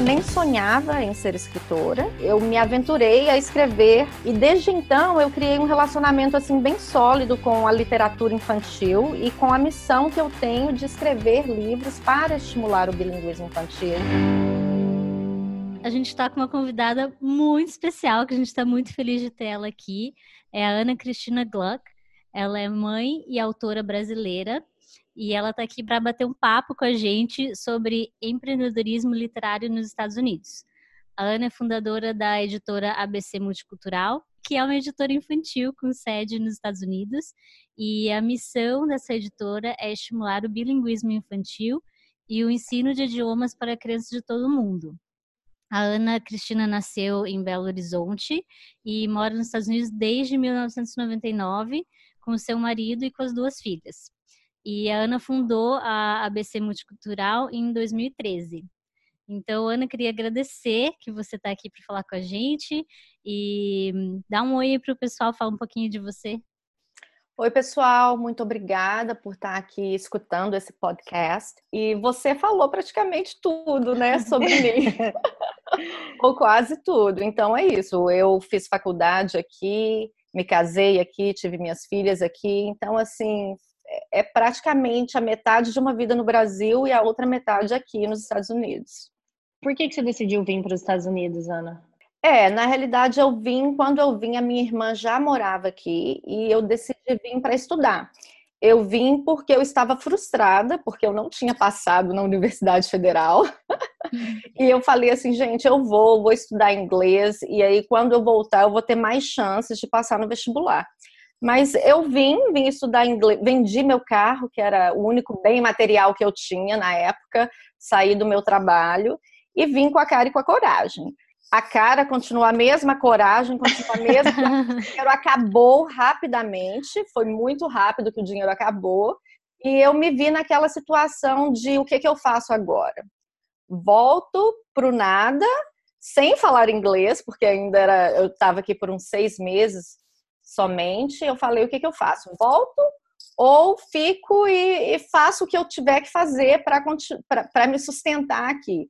nem sonhava em ser escritora. Eu me aventurei a escrever e desde então eu criei um relacionamento assim bem sólido com a literatura infantil e com a missão que eu tenho de escrever livros para estimular o bilinguismo infantil. A gente está com uma convidada muito especial, que a gente está muito feliz de ter ela aqui. É a Ana Cristina Gluck. Ela é mãe e autora brasileira e ela está aqui para bater um papo com a gente sobre empreendedorismo literário nos Estados Unidos. A Ana é fundadora da editora ABC Multicultural, que é uma editora infantil com sede nos Estados Unidos, e a missão dessa editora é estimular o bilinguismo infantil e o ensino de idiomas para crianças de todo o mundo. A Ana Cristina nasceu em Belo Horizonte e mora nos Estados Unidos desde 1999 com seu marido e com as duas filhas. E a Ana fundou a ABC Multicultural em 2013. Então, Ana, queria agradecer que você está aqui para falar com a gente e dar um oi para o pessoal, falar um pouquinho de você. Oi, pessoal, muito obrigada por estar tá aqui escutando esse podcast. E você falou praticamente tudo, né, sobre mim. Ou quase tudo. Então é isso. Eu fiz faculdade aqui, me casei aqui, tive minhas filhas aqui. Então, assim, é praticamente a metade de uma vida no Brasil e a outra metade aqui nos Estados Unidos. Por que, que você decidiu vir para os Estados Unidos, Ana? É, na realidade eu vim, quando eu vim, a minha irmã já morava aqui e eu decidi vir para estudar. Eu vim porque eu estava frustrada, porque eu não tinha passado na Universidade Federal. e eu falei assim, gente, eu vou, vou estudar inglês, e aí quando eu voltar, eu vou ter mais chances de passar no vestibular. Mas eu vim, vim estudar inglês, vendi meu carro, que era o único bem material que eu tinha na época, saí do meu trabalho e vim com a cara e com a coragem. A cara continua a mesma, coragem continua a mesma. o dinheiro acabou rapidamente, foi muito rápido que o dinheiro acabou. E eu me vi naquela situação de o que, que eu faço agora? Volto para o nada, sem falar inglês, porque ainda era, eu estava aqui por uns seis meses somente, eu falei o que, que eu faço? Volto ou fico e, e faço o que eu tiver que fazer para me sustentar aqui.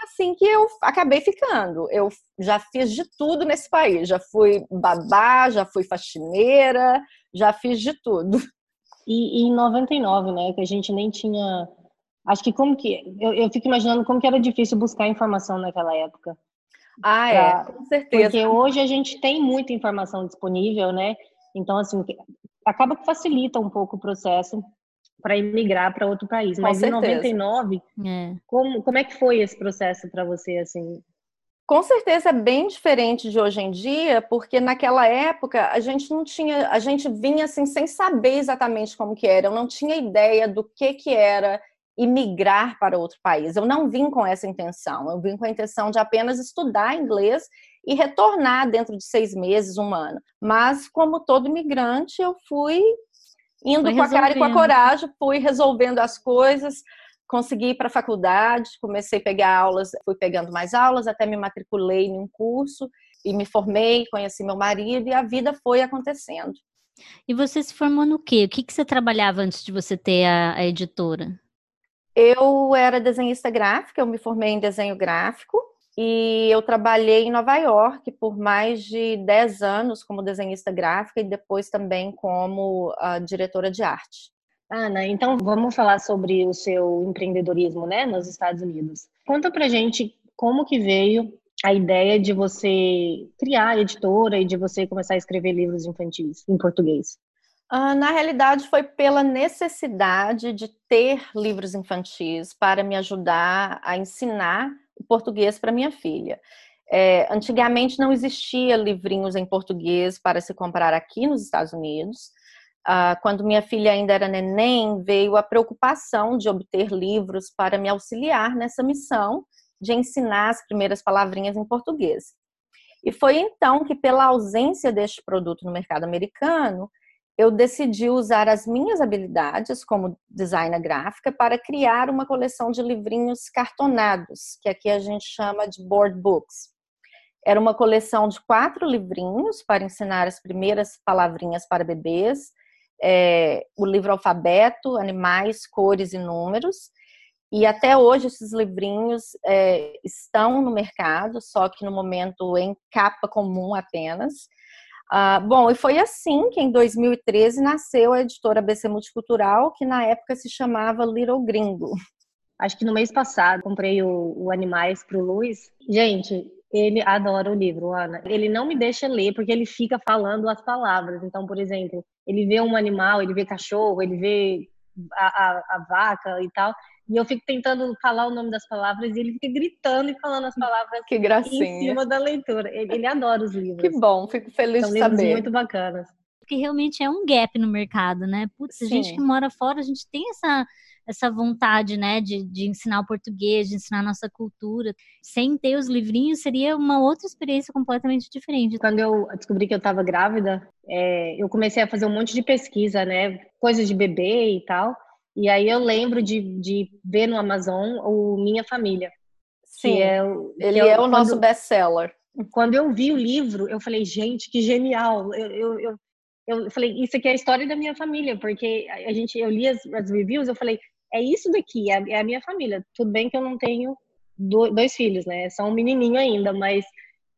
É assim que eu acabei ficando. Eu já fiz de tudo nesse país. Já fui babá, já fui faxineira, já fiz de tudo. E, e em 99, né, que a gente nem tinha... Acho que como que... Eu, eu fico imaginando como que era difícil buscar informação naquela época. Ah, é, com certeza. Porque hoje a gente tem muita informação disponível, né? Então, assim, acaba que facilita um pouco o processo para emigrar para outro país. Mas em 99, é. Como, como é que foi esse processo para você, assim? Com certeza é bem diferente de hoje em dia, porque naquela época a gente não tinha, a gente vinha assim sem saber exatamente como que era, eu não tinha ideia do que que era e migrar para outro país. Eu não vim com essa intenção, eu vim com a intenção de apenas estudar inglês e retornar dentro de seis meses, um ano. Mas, como todo imigrante, eu fui indo com a cara e com a coragem, fui resolvendo as coisas, consegui ir para a faculdade, comecei a pegar aulas, fui pegando mais aulas, até me matriculei em um curso e me formei, conheci meu marido e a vida foi acontecendo. E você se formou no quê? O que, que você trabalhava antes de você ter a, a editora? Eu era desenhista gráfica, eu me formei em desenho gráfico e eu trabalhei em Nova York por mais de 10 anos como desenhista gráfica e depois também como uh, diretora de arte. Ana, então vamos falar sobre o seu empreendedorismo, né, nos Estados Unidos. Conta pra gente como que veio a ideia de você criar a editora e de você começar a escrever livros infantis em português. Uh, na realidade, foi pela necessidade de ter livros infantis para me ajudar a ensinar o português para minha filha. É, antigamente não existia livrinhos em português para se comprar aqui nos Estados Unidos. Uh, quando minha filha ainda era neném, veio a preocupação de obter livros para me auxiliar nessa missão de ensinar as primeiras palavrinhas em português. E foi então que, pela ausência deste produto no mercado americano, eu decidi usar as minhas habilidades como designer gráfica para criar uma coleção de livrinhos cartonados, que aqui a gente chama de board books. Era uma coleção de quatro livrinhos para ensinar as primeiras palavrinhas para bebês, é, o livro alfabeto, animais, cores e números. E até hoje esses livrinhos é, estão no mercado, só que no momento em capa comum apenas. Ah, bom, e foi assim que em 2013 nasceu a editora BC Multicultural, que na época se chamava Little Gringo. Acho que no mês passado comprei o, o Animais para o Luiz. Gente, ele adora o livro, Ana. Ele não me deixa ler porque ele fica falando as palavras. Então, por exemplo, ele vê um animal, ele vê cachorro, ele vê a, a, a vaca e tal. E eu fico tentando falar o nome das palavras e ele fica gritando e falando as palavras que gracinha. em cima da leitura. Ele, ele adora os livros. Que bom, fico feliz São de livros saber. muito bacanas. Porque realmente é um gap no mercado, né? Putz, a gente que mora fora, a gente tem essa, essa vontade, né, de, de ensinar o português, de ensinar a nossa cultura. Sem ter os livrinhos, seria uma outra experiência completamente diferente. Quando eu descobri que eu estava grávida, é, eu comecei a fazer um monte de pesquisa, né? Coisas de bebê e tal. E aí eu lembro de, de ver no Amazon o Minha Família. Sim, é ele é o quando- nosso best-seller. quando eu vi o livro, eu falei, gente, que genial. Eu, eu, eu, eu falei, isso aqui é a história da minha família, porque a gente, eu li as, as reviews, eu falei, é isso daqui, é, a- é a minha família. Tudo bem que eu não tenho do- dois filhos, né? É só um menininho ainda, mas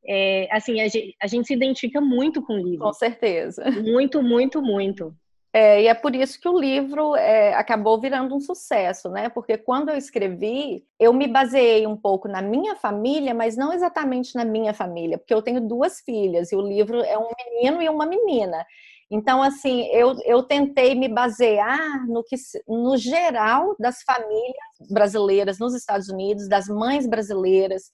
é, assim, a gente, a gente se identifica muito com o livro. Com certeza. Muito, muito, muito. É, e é por isso que o livro é, acabou virando um sucesso, né? Porque quando eu escrevi, eu me baseei um pouco na minha família, mas não exatamente na minha família, porque eu tenho duas filhas e o livro é um menino e uma menina. Então, assim, eu, eu tentei me basear no que, no geral das famílias brasileiras nos Estados Unidos, das mães brasileiras,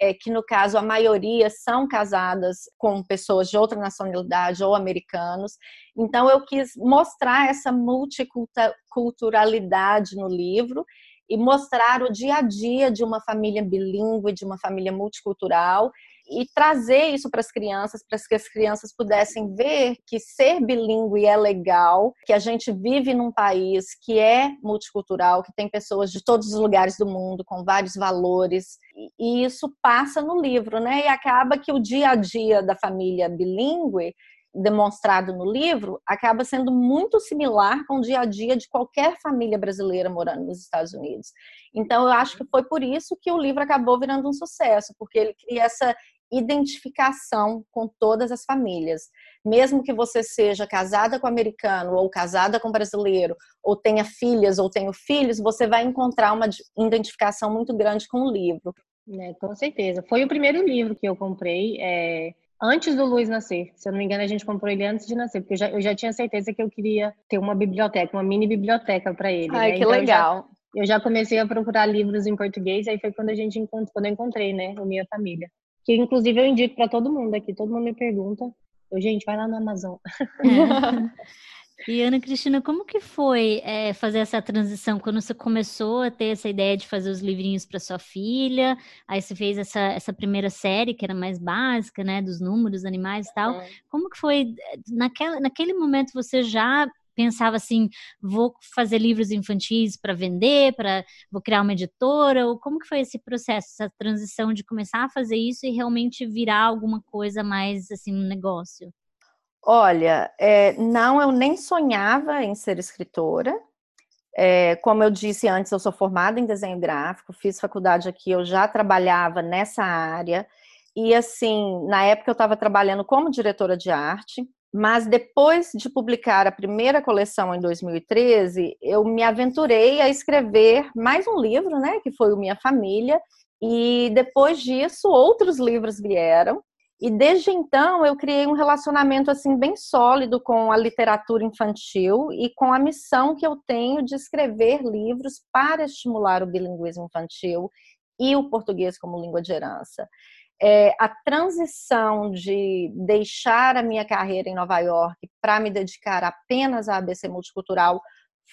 é, que no caso a maioria são casadas com pessoas de outra nacionalidade ou americanos. Então eu quis mostrar essa multiculturalidade no livro e mostrar o dia a dia de uma família bilíngue, de uma família multicultural e trazer isso para as crianças, para que as crianças pudessem ver que ser bilíngue é legal, que a gente vive num país que é multicultural, que tem pessoas de todos os lugares do mundo com vários valores, e isso passa no livro, né? E acaba que o dia a dia da família bilíngue demonstrado no livro acaba sendo muito similar com o dia a dia de qualquer família brasileira morando nos Estados Unidos. Então, eu acho que foi por isso que o livro acabou virando um sucesso, porque ele cria essa identificação com todas as famílias. Mesmo que você seja casada com americano, ou casada com brasileiro, ou tenha filhas, ou tenha filhos, você vai encontrar uma identificação muito grande com o livro. É, com certeza. Foi o primeiro livro que eu comprei é, antes do Luiz nascer. Se eu não me engano, a gente comprou ele antes de nascer, porque eu já, eu já tinha certeza que eu queria ter uma biblioteca, uma mini biblioteca para ele. Ai, né? que Então, eu já- legal. Eu já comecei a procurar livros em português, aí foi quando a gente encont- quando eu encontrei, né, o Minha Família. Que inclusive eu indico para todo mundo aqui, todo mundo me pergunta. Eu, gente, vai lá no Amazon. E Ana Cristina, como que foi é, fazer essa transição quando você começou a ter essa ideia de fazer os livrinhos para sua filha? Aí você fez essa, essa primeira série que era mais básica, né, dos números, animais e tal. Como que foi naquela, naquele momento você já pensava assim, vou fazer livros infantis para vender, para vou criar uma editora, ou como que foi esse processo, essa transição de começar a fazer isso e realmente virar alguma coisa mais assim um negócio? Olha, é, não, eu nem sonhava em ser escritora. É, como eu disse antes, eu sou formada em desenho gráfico, fiz faculdade aqui, eu já trabalhava nessa área. E assim, na época eu estava trabalhando como diretora de arte, mas depois de publicar a primeira coleção em 2013, eu me aventurei a escrever mais um livro, né, que foi o Minha Família. E depois disso, outros livros vieram. E desde então eu criei um relacionamento assim bem sólido com a literatura infantil e com a missão que eu tenho de escrever livros para estimular o bilinguismo infantil e o português como língua de herança. É, a transição de deixar a minha carreira em Nova York para me dedicar apenas à ABC Multicultural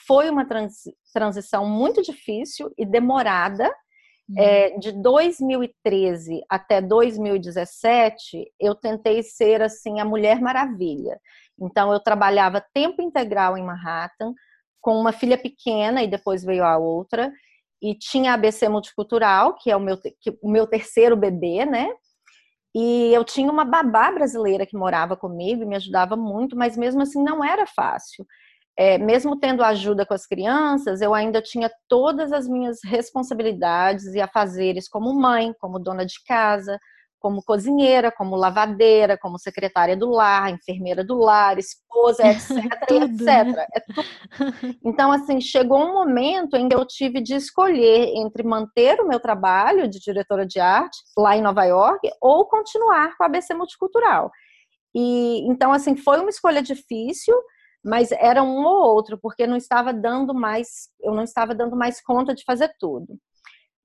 foi uma transi transição muito difícil e demorada, é, de 2013 até 2017, eu tentei ser assim a Mulher Maravilha. Então eu trabalhava tempo integral em Manhattan com uma filha pequena e depois veio a outra e tinha a ABC multicultural, que é o meu que, o meu terceiro bebê, né? E eu tinha uma babá brasileira que morava comigo e me ajudava muito, mas mesmo assim não era fácil. é, mesmo tendo ajuda com as crianças, eu ainda tinha todas as minhas responsabilidades e afazeres como mãe, como dona de casa, como cozinheira, como lavadeira, como secretária do lar, enfermeira do lar, esposa, etc, etc. Né? É então, assim, chegou um momento em que eu tive de escolher entre manter o meu trabalho de diretora de arte lá em Nova York ou continuar com a ABC Multicultural. E então, assim, foi uma escolha difícil, mas era um ou outro, porque não estava dando mais, eu não estava dando mais conta de fazer tudo.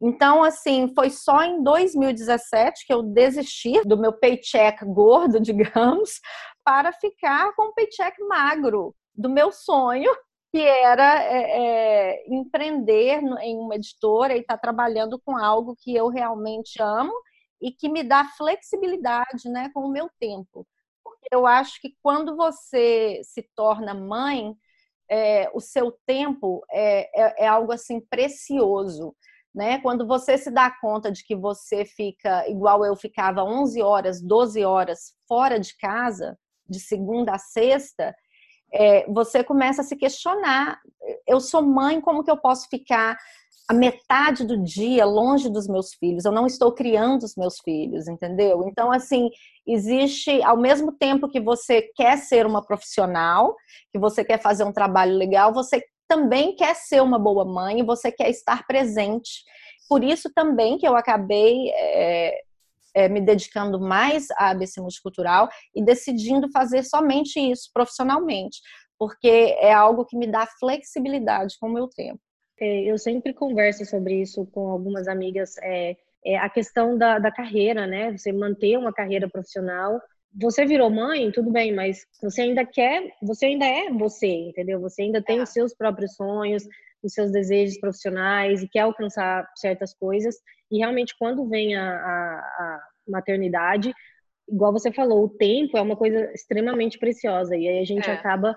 Então, assim, foi só em 2017 que eu desisti do meu paycheck gordo, digamos, para ficar com um paycheck magro do meu sonho, que era é, é, empreender em uma editora e estar tá trabalhando com algo que eu realmente amo e que me dá flexibilidade né, com o meu tempo. Porque eu acho que quando você se torna mãe, é, o seu tempo é, é, é algo assim precioso né? Quando você se dá conta de que você fica igual eu ficava 11 horas, 12 horas fora de casa, de segunda a sexta, é, você começa a se questionar. Eu sou mãe, como que eu posso ficar a metade do dia longe dos meus filhos? Eu não estou criando os meus filhos, entendeu? Então, assim, existe, ao mesmo tempo que você quer ser uma profissional, que você quer fazer um trabalho legal, você também quer ser uma boa mãe, você quer estar presente. Por isso também que eu acabei é, é, me dedicando mais à ABC Multicultural e decidindo fazer somente isso profissionalmente, porque é algo que me dá flexibilidade com o meu tempo. É, eu sempre converso sobre isso com algumas amigas, é, é a questão da, da carreira, né? Você manter uma carreira profissional você virou mãe, tudo bem, mas você ainda quer, você ainda é você, entendeu? Você ainda tem é. os seus próprios sonhos, os seus desejos profissionais e quer alcançar certas coisas. E realmente, quando vem a, a, a maternidade, igual você falou, o tempo é uma coisa extremamente preciosa. E aí a gente é. acaba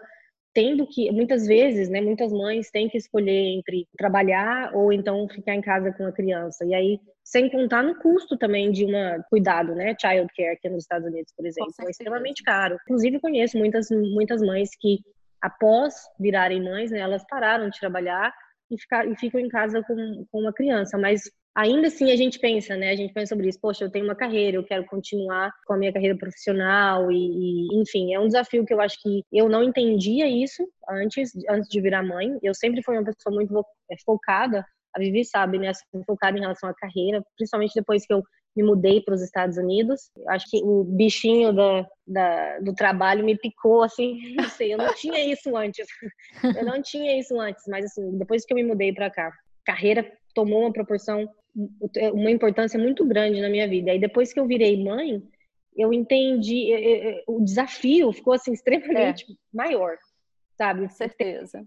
tendo que, muitas vezes, né, muitas mães têm que escolher entre trabalhar ou então ficar em casa com a criança. E aí, sem contar no custo também de uma cuidado, né, child care aqui nos Estados Unidos, por exemplo, é extremamente caro. Inclusive, conheço muitas, muitas mães que, após virarem mães, né, elas pararam de trabalhar e, ficar, e ficam em casa com, com uma criança, mas ainda assim a gente pensa, né? A gente pensa sobre isso. Poxa, eu tenho uma carreira, eu quero continuar com a minha carreira profissional e, e, enfim, é um desafio que eu acho que eu não entendia isso antes, antes de virar mãe. Eu sempre fui uma pessoa muito é, focada, a Vivi sabe, né? Assim, focada em relação à carreira, principalmente depois que eu me mudei para os Estados Unidos. Acho que o bichinho da, da, do trabalho me picou, assim, não sei, eu não tinha isso antes. Eu não tinha isso antes, mas assim, depois que eu me mudei para cá, carreira tomou uma proporção uma importância muito grande na minha vida. E depois que eu virei mãe, eu entendi o desafio ficou assim extremamente é. maior, sabe? Com certeza.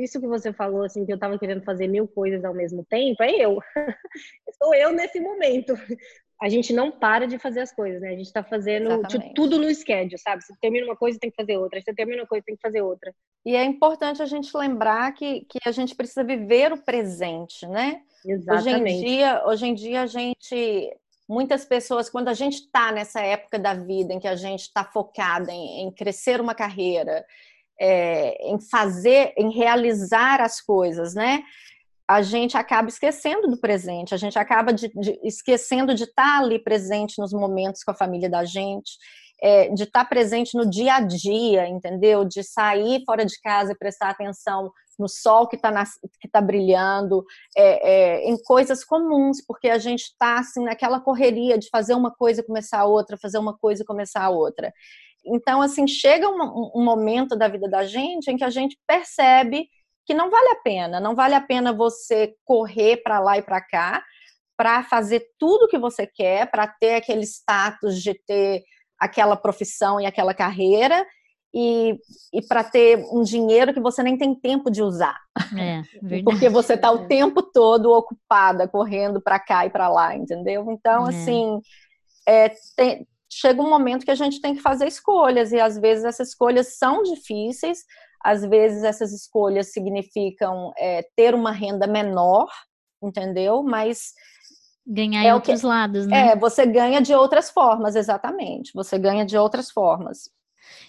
Isso que você falou assim que eu estava querendo fazer mil coisas ao mesmo tempo, é eu. Sou eu nesse momento. A gente não para de fazer as coisas, né? A gente está fazendo tipo, tudo no schedule, sabe? Você termina uma coisa, tem que fazer outra. Você termina uma coisa, tem que fazer outra. E é importante a gente lembrar que, que a gente precisa viver o presente, né? Exatamente. Hoje em dia, hoje em dia a gente, muitas pessoas, quando a gente está nessa época da vida em que a gente está focada em, em, crescer uma carreira, é, em fazer, em realizar as coisas, né? A gente acaba esquecendo do presente, a gente acaba de, de, esquecendo de estar tá ali presente nos momentos com a família da gente, é, de estar tá presente no dia a dia, entendeu? De sair fora de casa e prestar atenção no sol que está tá brilhando, é, é, em coisas comuns, porque a gente está assim, naquela correria de fazer uma coisa e começar a outra, fazer uma coisa e começar a outra. Então, assim, chega um, um momento da vida da gente em que a gente percebe que não vale a pena, não vale a pena você correr para lá e para cá para fazer tudo que você quer, para ter aquele status de ter aquela profissão e aquela carreira e, e para ter um dinheiro que você nem tem tempo de usar. É, Porque você está o tempo todo ocupada, correndo para cá e para lá, entendeu? Então, é. assim, é, tem, chega um momento que a gente tem que fazer escolhas, e às vezes essas escolhas são difíceis, às vezes essas escolhas significam é, ter uma renda menor, entendeu? Mas ganhar é em outros que, lados, né? É, você ganha de outras formas, exatamente. Você ganha de outras formas.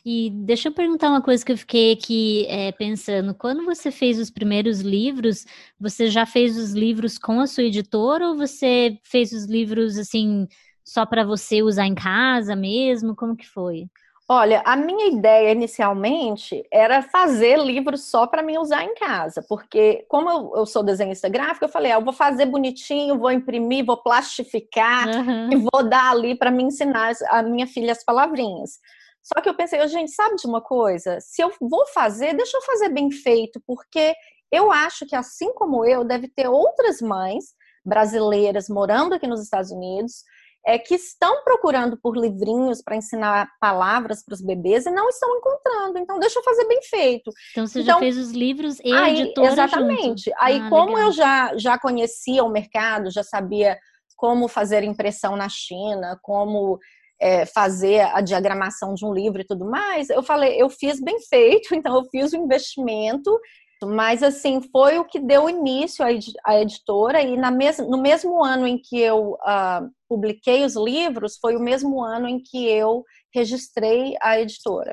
E deixa eu perguntar uma coisa que eu fiquei aqui é, pensando. Quando você fez os primeiros livros, você já fez os livros com a sua editora ou você fez os livros assim só para você usar em casa mesmo? Como que foi? Olha, a minha ideia inicialmente era fazer livros só para mim usar em casa, porque como eu, eu, sou desenhista gráfico, eu falei, ah, eu vou fazer bonitinho, vou imprimir, vou plastificar uhum. e vou dar ali para me ensinar a minha filha as palavrinhas. Só que eu pensei, gente, sabe de uma coisa? Se eu vou fazer, deixa eu fazer bem feito, porque eu acho que assim como eu, deve ter outras mães brasileiras morando aqui nos Estados Unidos é, que estão procurando por livrinhos para ensinar palavras para os bebês e não estão encontrando. Então, deixa eu fazer bem feito. Então, você então, já fez os livros e aí, editora Exatamente. Junto. Aí, ah, como legal. eu já, já conhecia o mercado, já sabia como fazer impressão na China, como é, fazer a diagramação de um livro e tudo mais, eu falei, eu fiz bem feito, então eu fiz o investimento mas, assim, foi o que deu início à editora, e na mes no mesmo ano em que eu uh, publiquei os livros, foi o mesmo ano em que eu registrei a editora.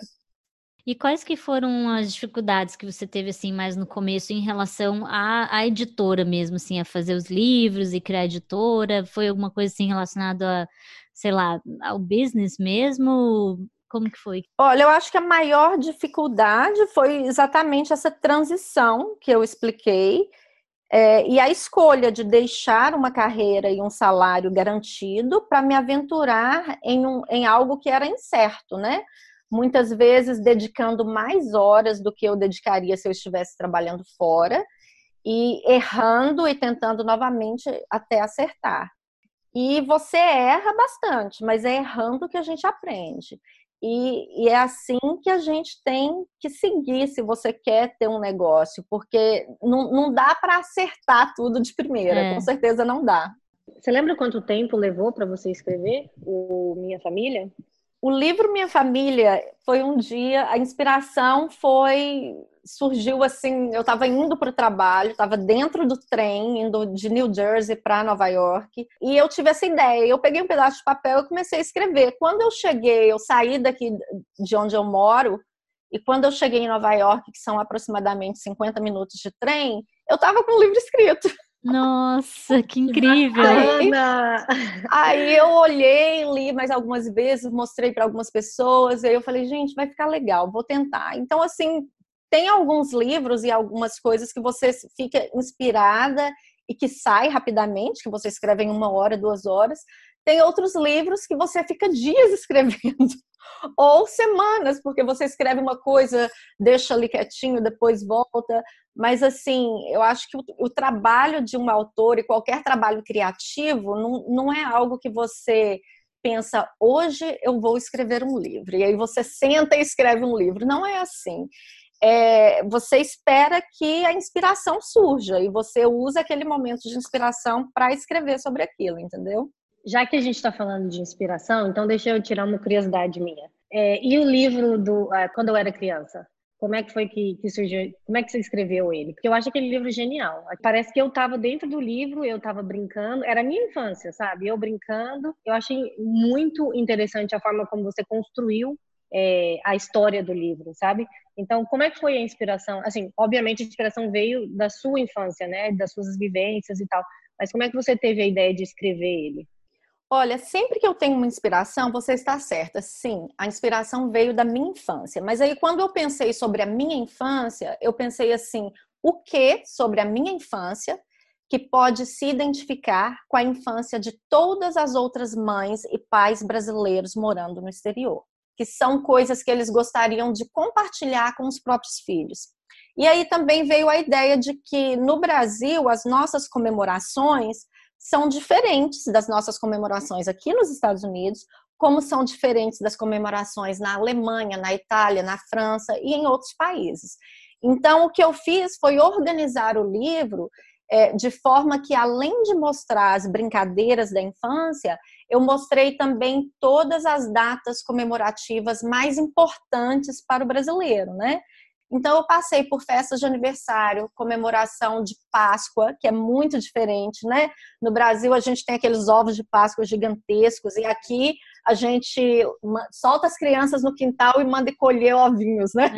E quais que foram as dificuldades que você teve, assim, mais no começo em relação à, à editora mesmo, assim, a fazer os livros e criar editora? Foi alguma coisa, assim, relacionada a, sei lá, ao business mesmo? Como que foi? Olha, eu acho que a maior dificuldade foi exatamente essa transição que eu expliquei. É, e a escolha de deixar uma carreira e um salário garantido para me aventurar em, um, em algo que era incerto, né? Muitas vezes dedicando mais horas do que eu dedicaria se eu estivesse trabalhando fora e errando e tentando novamente até acertar. E você erra bastante, mas é errando que a gente aprende. E, e, é assim que a gente tem que seguir se você quer ter um negócio, porque não, não dá para acertar tudo de primeira, é. com certeza não dá. Você lembra quanto tempo levou para você escrever o Minha Família? O livro Minha Família foi um dia, a inspiração foi surgiu assim, eu estava indo para o trabalho, estava dentro do trem, indo de New Jersey para Nova York, e eu tive essa ideia. Eu peguei um pedaço de papel e comecei a escrever. Quando eu cheguei, eu saí daqui de onde eu moro, e quando eu cheguei em Nova York, que são aproximadamente 50 minutos de trem, eu estava com o livro escrito. Nossa, que incrível! Aí, aí, eu olhei, li mais algumas vezes, mostrei para algumas pessoas, e aí eu falei, gente, vai ficar legal, vou tentar. Então, assim, tem alguns livros e algumas coisas que você fica inspirada e que sai rapidamente, que você escreve em uma hora, duas horas. Tem outros livros que você fica dias escrevendo, ou semanas, porque você escreve uma coisa, deixa ali quietinho, depois volta. Mas, assim, eu acho que o, trabalho de um autor e qualquer trabalho criativo não, não é algo que você pensa, hoje eu vou escrever um livro. E aí você senta e escreve um livro. Não é assim é, você espera que a inspiração surja e você usa aquele momento de inspiração para escrever sobre aquilo, entendeu? Já que a gente está falando de inspiração, então deixa eu tirar uma curiosidade minha. É, e o livro do ah, Quando Eu Era Criança? Como é que foi que, que, surgiu? Como é que você escreveu ele? Porque eu acho aquele livro genial. Parece que eu estava dentro do livro, eu estava brincando. Era a minha infância, sabe? Eu brincando. Eu achei muito interessante a forma como você construiu é, a história do livro, sabe? Então, como é que foi a inspiração? Assim, obviamente a inspiração veio da sua infância, né? Das suas vivências e tal. Mas como é que você teve a ideia de escrever ele? Olha, sempre que eu tenho uma inspiração, você está certa. Sim, a inspiração veio da minha infância. Mas aí, quando eu pensei sobre a minha infância, eu pensei assim: o que sobre a minha infância que pode se identificar com a infância de todas as outras mães e pais brasileiros morando no exterior? que são coisas que eles gostariam de compartilhar com os próprios filhos. E aí também veio a ideia de que no Brasil as nossas comemorações são diferentes das nossas comemorações aqui nos Estados Unidos, como são diferentes das comemorações na Alemanha, na Itália, na França e em outros países. Então, o que eu fiz foi organizar o livro é, de forma que, além de mostrar as brincadeiras da infância, eu mostrei também todas as datas comemorativas mais importantes para o brasileiro, né? Então, eu passei por festas de aniversário, comemoração de Páscoa, que é muito diferente, né? No Brasil, a gente tem aqueles ovos de Páscoa gigantescos, e aqui a gente solta as crianças no quintal e manda colher ovinhos, né?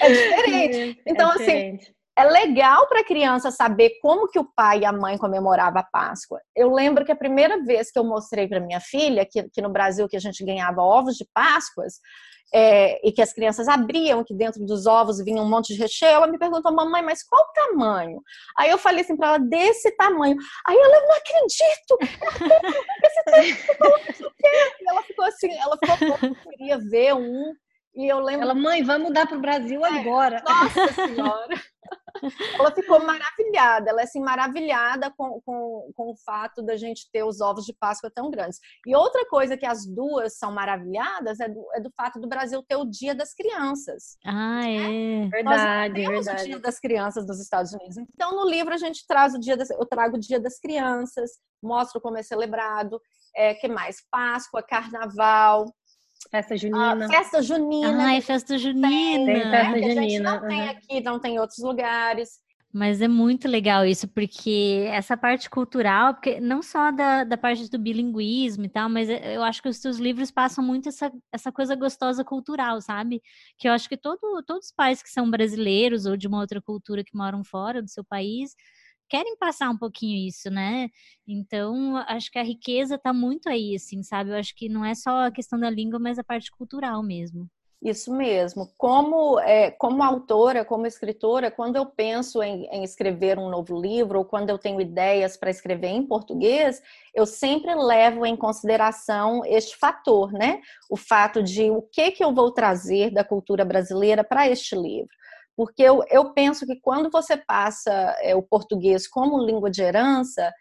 É, é diferente. Então, é assim, diferente. assim, é legal para a criança saber como que o pai e a mãe comemoravam a Páscoa. Eu lembro que a primeira vez que eu mostrei para minha filha que, que, no Brasil que a gente ganhava ovos de Páscoas é, e que as crianças abriam, que dentro dos ovos vinha um monte de recheio, ela me perguntou, mamãe, mas qual o tamanho? Aí eu falei assim para ela, desse tamanho. Aí ela, não acredito! Esse tamanho, ela ficou assim, ela ficou, queria ver um e eu lembro. Ela, mãe, vai mudar para o Brasil é, agora. Nossa Senhora! ela ficou maravilhada, ela é assim, maravilhada com, com, com o fato da gente ter os ovos de Páscoa tão grandes. E outra coisa que as duas são maravilhadas é do, é do fato do Brasil ter o Dia das Crianças. Ah, é. Verdade, Nós verdade. o Dia das Crianças dos Estados Unidos. Então, no livro, a gente traz o dia das, eu trago o Dia das Crianças, mostro como é celebrado, é, que mais? Páscoa, Carnaval, Festa junina. Ah, festa junina. Ai, festa junina. Tem, festa junina. A gente não uhum. tem aqui, não tem em outros lugares. Mas é muito legal isso, porque essa parte cultural, porque não só da, da parte do bilinguismo e tal, mas eu acho que os seus livros passam muito essa, essa coisa gostosa cultural, sabe? Que eu acho que todo, todos os pais que são brasileiros ou de uma outra cultura que moram fora do seu país querem passar um pouquinho isso, né? Então, acho que a riqueza está muito aí, assim, sabe? Eu acho que não é só a questão da língua, mas a parte cultural mesmo. Isso mesmo. Como, é, como autora, como escritora, quando eu penso em, em, escrever um novo livro ou quando eu tenho ideias para escrever em português, eu sempre levo em consideração este fator, né? O fato de o que que eu vou trazer da cultura brasileira para este livro. Porque eu, eu penso que quando você passa é, o português como língua de herança,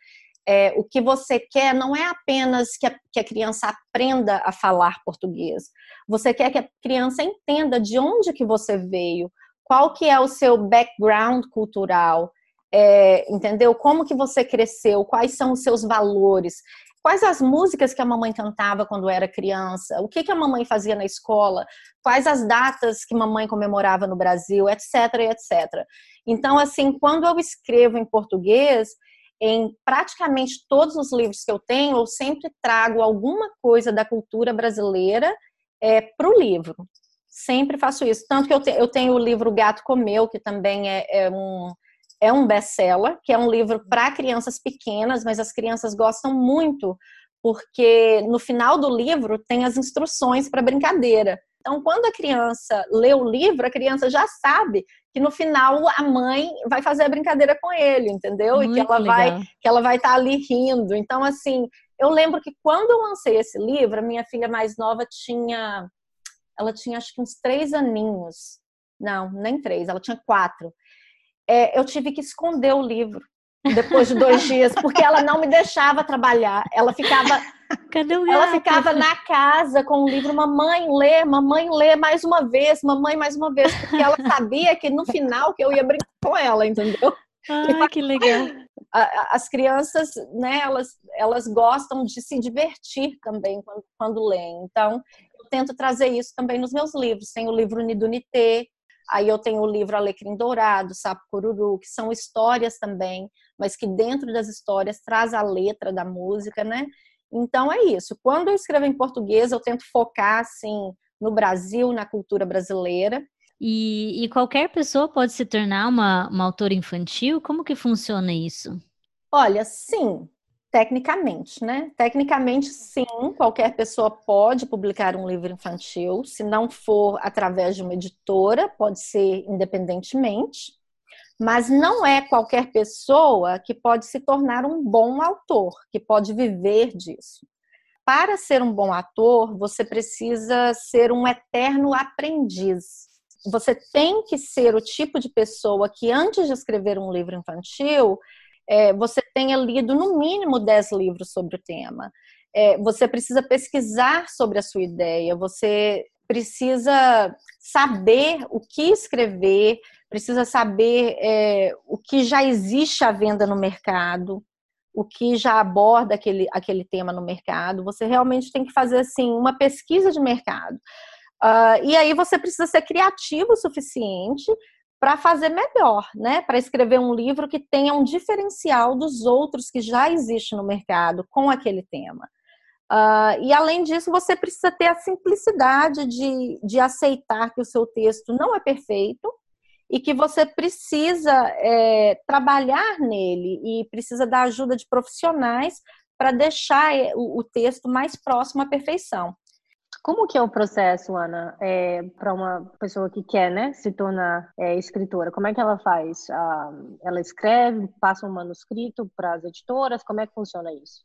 é, o que você quer não é apenas que a, que a, criança aprenda a falar português. Você quer que a criança entenda de onde que você veio, qual que é o seu background cultural, é, entendeu? Como que você cresceu, quais são os seus valores quais as músicas que a mamãe cantava quando era criança, o que, que a mamãe fazia na escola, quais as datas que a mamãe comemorava no Brasil, etc, etc. Então, assim, quando eu escrevo em português, em praticamente todos os livros que eu tenho, eu sempre trago alguma coisa da cultura brasileira é, para o livro. Sempre faço isso. Tanto que eu, te, eu tenho o livro Gato Comeu, que também é, é um é um best-seller, que é um livro para crianças pequenas, mas as crianças gostam muito, porque no final do livro tem as instruções para brincadeira. Então, quando a criança lê o livro, a criança já sabe que no final a mãe vai fazer a brincadeira com ele, entendeu? Muito e que ela legal. vai que ela vai estar tá ali rindo. Então, assim, eu lembro que quando eu lancei esse livro, a minha filha mais nova tinha ela tinha acho que uns três aninhos. Não, nem três, ela tinha quatro é, eu tive que esconder o livro depois de dois dias, porque ela não me deixava trabalhar. Ela ficava. Ela ficava na casa com o livro, mamãe lê, mamãe lê mais uma vez, mamãe mais uma vez, porque ela sabia que no final que eu ia brincar com ela, entendeu? Ah, que legal. As crianças, né, elas, elas gostam de se divertir também quando, quando leem. Então, eu tento trazer isso também nos meus livros. Tem o livro Nidunité, Aí eu tenho o livro Alecrim Dourado, Sapo Cururu, que são histórias também, mas que dentro das histórias traz a letra da música, né? Então é isso. Quando eu escrevo em português, eu tento focar assim no Brasil, na cultura brasileira. E, e qualquer pessoa pode se tornar uma, uma autora infantil? Como que funciona isso? Olha, sim, Tecnicamente, né? Tecnicamente, sim, qualquer pessoa pode publicar um livro infantil, se não for através de uma editora, pode ser independentemente, mas não é qualquer pessoa que pode se tornar um bom autor, que pode viver disso. Para ser um bom ator, você precisa ser um eterno aprendiz. Você tem que ser o tipo de pessoa que, antes de escrever um livro infantil, é, você tenha lido no mínimo 10 livros sobre o tema. É, você precisa pesquisar sobre a sua ideia, você precisa saber o que escrever, precisa saber é, o que já existe à venda no mercado, o que já aborda aquele, aquele tema no mercado. Você realmente tem que fazer assim uma pesquisa de mercado. Uh, e aí você precisa ser criativo o suficiente para fazer melhor, né? Para escrever um livro que tenha um diferencial dos outros que já existem no mercado com aquele tema. Uh, e além disso, você precisa ter a simplicidade de, de aceitar que o seu texto não é perfeito e que você precisa é, trabalhar nele e precisa da ajuda de profissionais para deixar é, o, o, texto mais próximo à perfeição. Como que é o processo, Ana, é, para uma pessoa que quer né, se tornar é, escritora? Como é que ela faz? Ah, ela escreve, passa um manuscrito para as editoras? Como é que funciona isso?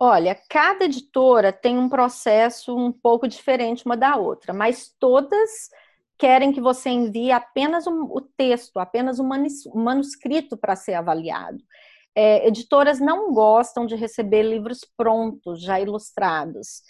Olha, cada editora tem um processo um pouco diferente uma da outra, mas todas querem que você envie apenas um, o texto, apenas um manuscrito para ser avaliado. É, editoras não gostam de receber livros prontos, já ilustrados.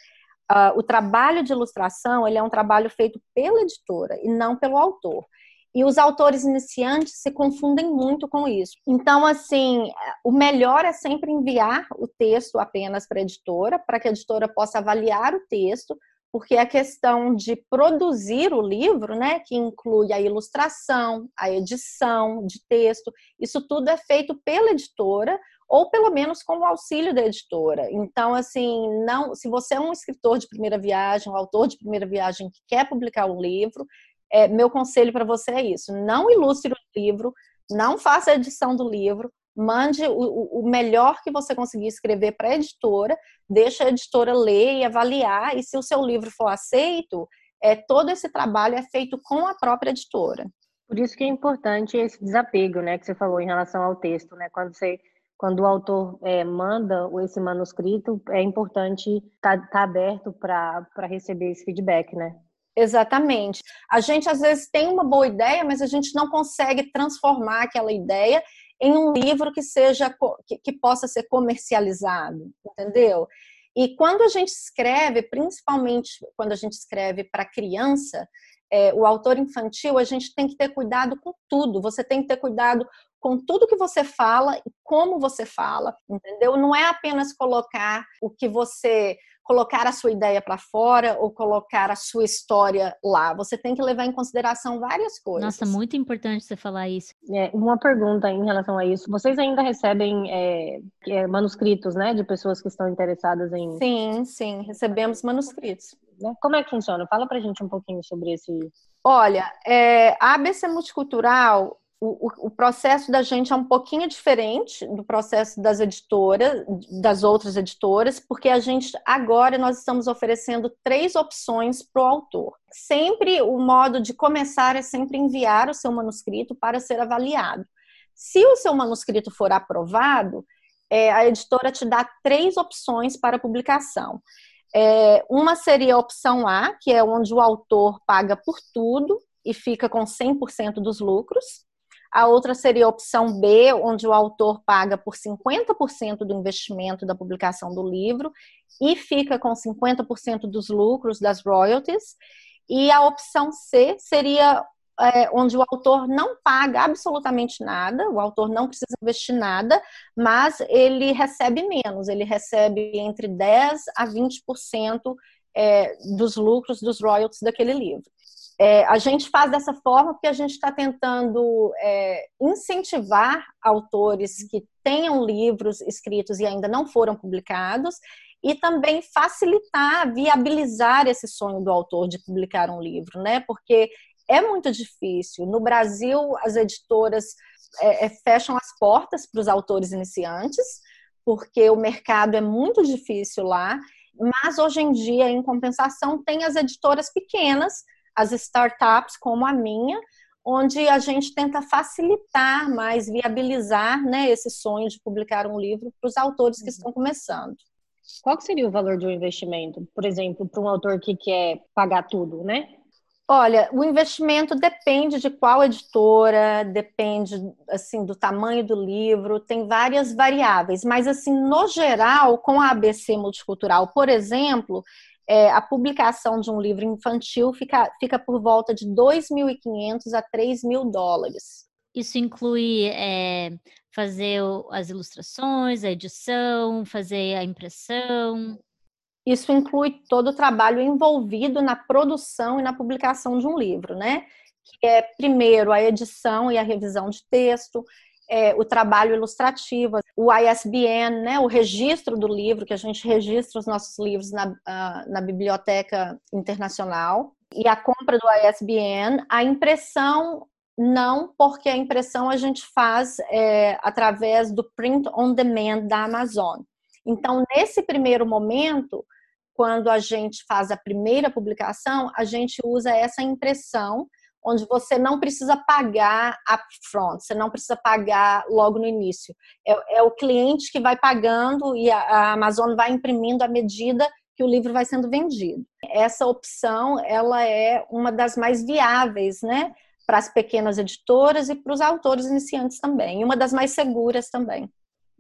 Uh, o trabalho de ilustração ele é um trabalho feito pela editora e não pelo autor. E os autores iniciantes se confundem muito com isso. Então, assim, o melhor é sempre enviar o texto apenas para a editora, para que a editora possa avaliar o texto, porque a questão de produzir o livro, né, que inclui a ilustração, a edição de texto, isso tudo é feito pela editora ou pelo menos com o auxílio da editora. Então, assim, não, se você é um escritor de primeira viagem, um autor de primeira viagem que quer publicar um livro, é, meu conselho para você é isso: não ilustre o livro, não faça a edição do livro, mande o, o melhor que você conseguir escrever para a editora, deixa a editora ler e avaliar, e se o seu livro for aceito, é, todo esse trabalho é feito com a própria editora. Por isso que é importante esse desapego, né, que você falou em relação ao texto, né, quando você quando o autor é, manda esse manuscrito, é importante estar tá, tá aberto para receber esse feedback, né? Exatamente. A gente às vezes tem uma boa ideia, mas a gente não consegue transformar aquela ideia em um livro que seja que, que possa ser comercializado, entendeu? E quando a gente escreve, principalmente quando a gente escreve para criança, é, o autor infantil, a gente tem que ter cuidado com tudo. Você tem que ter cuidado com tudo que você fala e como você fala, entendeu? Não é apenas colocar o que você colocar a sua ideia para fora ou colocar a sua história lá. Você tem que levar em consideração várias coisas. Nossa, muito importante você falar isso. É, uma pergunta em relação a isso. Vocês ainda recebem é, é, manuscritos, né, de pessoas que estão interessadas em... Sim, sim, recebemos manuscritos. Né? Como é que funciona? Fala pra gente um pouquinho sobre esse... Olha, é, a ABC Multicultural o, o, processo da gente é um pouquinho diferente do processo das editoras, das outras editoras, porque a gente agora nós estamos oferecendo três opções para o autor. Sempre o modo de começar é sempre enviar o seu manuscrito para ser avaliado. Se o seu manuscrito for aprovado, é, a editora te dá três opções para publicação. É, uma seria a opção A, que é onde o autor paga por tudo e fica com 100% dos lucros. A outra seria a opção B, onde o autor paga por 50% do investimento da publicação do livro e fica com 50% dos lucros das royalties. E a opção C seria é, onde o autor não paga absolutamente nada, o autor não precisa investir nada, mas ele recebe menos, ele recebe entre 10% a 20% é, dos lucros dos royalties daquele livro. É, a gente faz dessa forma porque a gente está tentando é, incentivar autores que tenham livros escritos e ainda não foram publicados e também facilitar, viabilizar esse sonho do autor de publicar um livro, né? Porque é muito difícil. No Brasil, as editoras é, é fecham as portas para os autores iniciantes, porque o mercado é muito difícil lá. Mas hoje em dia, em compensação, tem as editoras pequenas as startups como a minha, onde a gente tenta facilitar mais, viabilizar né, esse sonho de publicar um livro para os autores que uhum. estão começando. Qual seria o valor de um investimento, por exemplo, para um autor que quer pagar tudo, né? Olha, o investimento depende de qual editora, depende assim do tamanho do livro, tem várias variáveis, mas assim, no geral, com a ABC Multicultural, por exemplo, é, a publicação de um livro infantil fica, fica por volta de 2.500 a 3 mil dólares. Isso inclui é, fazer as ilustrações, a edição, fazer a impressão? Isso inclui todo o trabalho envolvido na produção e na publicação de um livro, né? Que é, primeiro, a edição e a revisão de texto, é, o trabalho ilustrativo, o ISBN, né, o registro do livro, que a gente registra os nossos livros na, na Biblioteca Internacional, e a compra do ISBN, a impressão não, porque a impressão a gente faz é, através do print on demand da Amazon. Então, nesse primeiro momento, quando a gente faz a primeira publicação, a gente usa essa impressão onde você não precisa pagar upfront, você não precisa pagar logo no início. É, é o cliente que vai pagando e a, a, Amazon vai imprimindo à medida que o livro vai sendo vendido. Essa opção, ela é uma das mais viáveis, né? Para as pequenas editoras e para os autores iniciantes também, e uma das mais seguras também.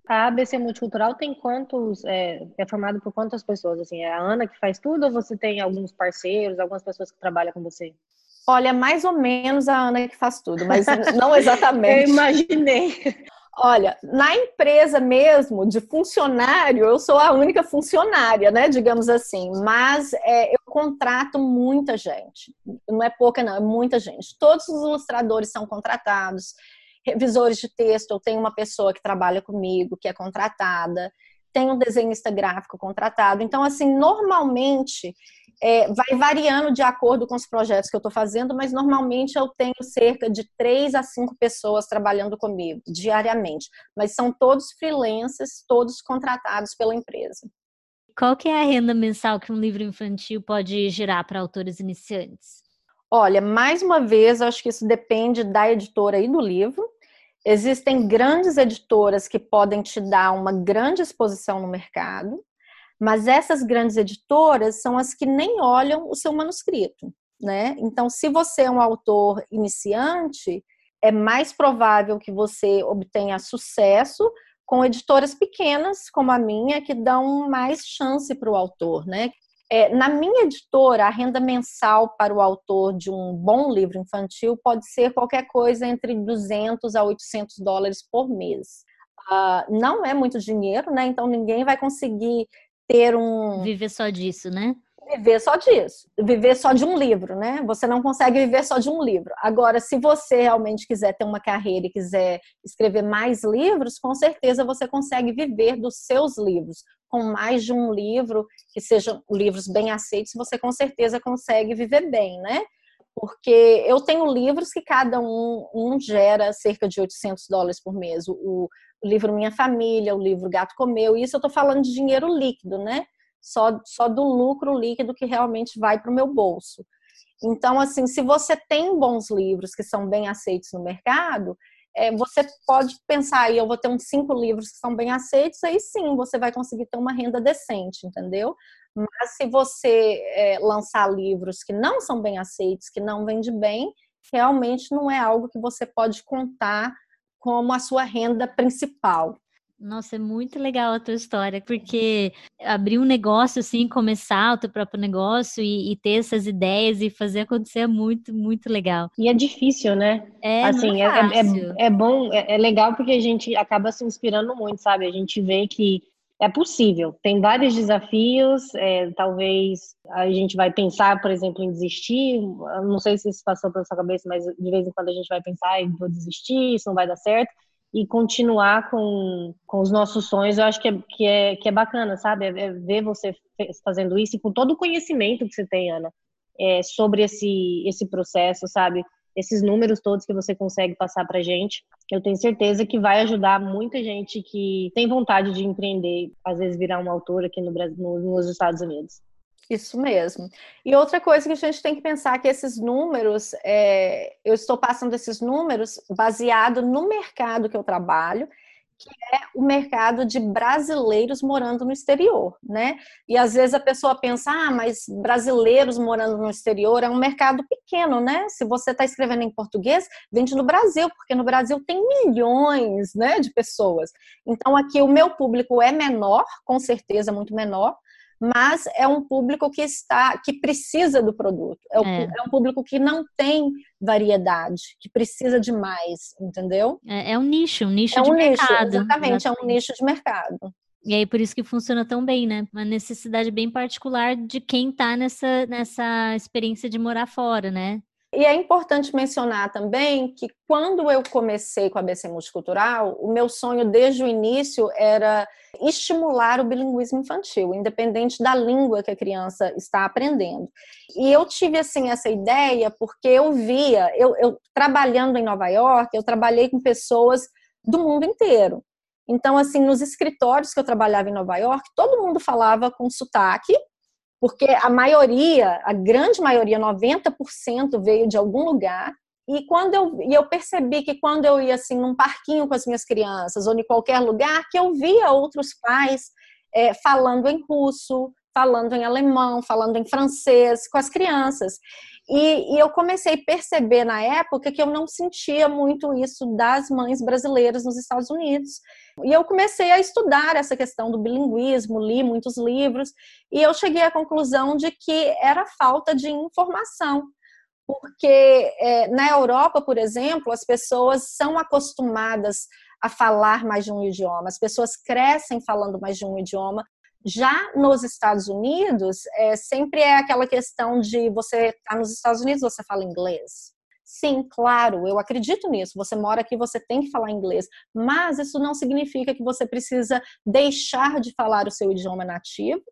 A ABC Multicultural tem quantos, é, é, formado por quantas pessoas? Assim, é a Ana que faz tudo ou você tem alguns parceiros, algumas pessoas que trabalham com você? Olha, mais ou menos a Ana que faz tudo, mas não exatamente. Eu imaginei. Olha, na empresa mesmo, de funcionário, eu sou a única funcionária, né? Digamos assim. Mas é, eu contrato muita gente. Não é pouca, não, é muita gente. Todos os ilustradores são contratados. Revisores de texto, eu tenho uma pessoa que trabalha comigo, que é contratada. Tem um desenhista gráfico contratado. Então, assim, normalmente é, vai variando de acordo com os projetos que eu estou fazendo, mas normalmente eu tenho cerca de três a cinco pessoas trabalhando comigo diariamente. Mas são todos freelancers, todos contratados pela empresa. Qual que é a renda mensal que um livro infantil pode gerar para autores iniciantes? Olha, mais uma vez, acho que isso depende da editora e do livro. Existem grandes editoras que podem te dar uma grande exposição no mercado. Mas essas grandes editoras são as que nem olham o seu manuscrito, né? Então, se você é um autor iniciante, é mais provável que você obtenha sucesso com editoras pequenas, como a minha, que dão mais chance para o autor, né? É, na minha editora, a renda mensal para o autor de um bom livro infantil pode ser qualquer coisa entre 200 a 800 dólares por mês. Uh, não é muito dinheiro, né? Então ninguém vai conseguir ter um. Viver só disso, né? Viver só disso. Viver só de um livro, né? Você não consegue viver só de um livro. Agora, se você realmente quiser ter uma carreira e quiser escrever mais livros, com certeza você consegue viver dos seus livros. Com mais de um livro, que sejam livros bem aceitos, você com certeza consegue viver bem, né? porque eu tenho livros que cada um, um gera cerca de 800 dólares por mês. O, o livro Minha Família, o livro Gato Comeu, isso eu estou falando de dinheiro líquido, né? Só, só do lucro líquido que realmente vai para o meu bolso. Então, assim, se você tem bons livros que são bem aceitos no mercado, é, você pode pensar aí, eu vou ter uns cinco livros que são bem aceitos, aí sim você vai conseguir ter uma renda decente, entendeu? Mas se você é, lançar livros que não são bem aceitos, que não vende bem, realmente não é algo que você pode contar como a sua renda principal. Nossa, é muito legal a tua história, porque abrir um negócio assim, começar o teu próprio negócio e, e, ter essas ideias e fazer acontecer é muito, muito legal. E é difícil, né? É, assim, é, é, é, é, bom, é, é legal porque a gente acaba se inspirando muito, sabe? A gente vê que é possível. Tem vários desafios. É, talvez a gente vai pensar, por exemplo, em desistir. Não sei se isso passou pela sua cabeça, mas de vez em quando a gente vai pensar em vou desistir, isso não vai dar certo. E continuar com, com os nossos sonhos, eu acho que é, que é, que é bacana, sabe? É, é ver você fazendo isso e com todo o conhecimento que você tem, Ana, é, sobre esse, esse processo, sabe? esses números todos que você consegue passar para gente, eu tenho certeza que vai ajudar muita gente que tem vontade de empreender, às vezes virar um autor aqui no Brasil, nos Estados Unidos. Isso mesmo. E outra coisa que a gente tem que pensar que esses números, é, eu estou passando esses números baseado no mercado que eu trabalho que é o mercado de brasileiros morando no exterior, né? E às vezes a pessoa pensa, ah, mas brasileiros morando no exterior é um mercado pequeno, né? Se você está escrevendo em português, vende no Brasil, porque no Brasil tem milhões, né, de pessoas. Então aqui o meu público é menor, com certeza muito menor, mas é um público que está, que precisa do produto. É, é. é um público que não tem variedade, que precisa de mais, entendeu? É, é um nicho, um nicho é de um mercado. Nicho, exatamente, é um nicho de mercado. E aí, por isso que funciona tão bem, né? Uma necessidade bem particular de quem tá nessa, nessa experiência de morar fora, né? E é importante mencionar também que quando eu comecei com a BC Multicultural, o meu sonho desde o início era estimular o bilinguismo infantil, independente da língua que a criança está aprendendo. E eu tive assim essa ideia porque eu via, eu, eu trabalhando em Nova York, eu trabalhei com pessoas do mundo inteiro. Então, assim, nos escritórios que eu trabalhava em Nova York, todo mundo falava com sotaque, porque a maioria, a grande maioria, 90% veio de algum lugar. E quando eu, e eu percebi que quando eu ia assim num parquinho com as minhas crianças ou em qualquer lugar, que eu via outros pais é, falando em russo, falando em alemão, falando em francês com as crianças. E, e, eu comecei a perceber na época que eu não sentia muito isso das mães brasileiras nos Estados Unidos. E eu comecei a estudar essa questão do bilinguismo, li muitos livros, e eu cheguei à conclusão de que era falta de informação. Porque é, na Europa, por exemplo, as pessoas são acostumadas a falar mais de um idioma, as pessoas crescem falando mais de um idioma, já nos Estados Unidos, é, sempre é aquela questão de você estar tá nos Estados Unidos, você fala inglês. Sim, claro, eu acredito nisso. Você mora aqui, você tem que falar inglês, mas isso não significa que você precisa deixar de falar o seu idioma nativo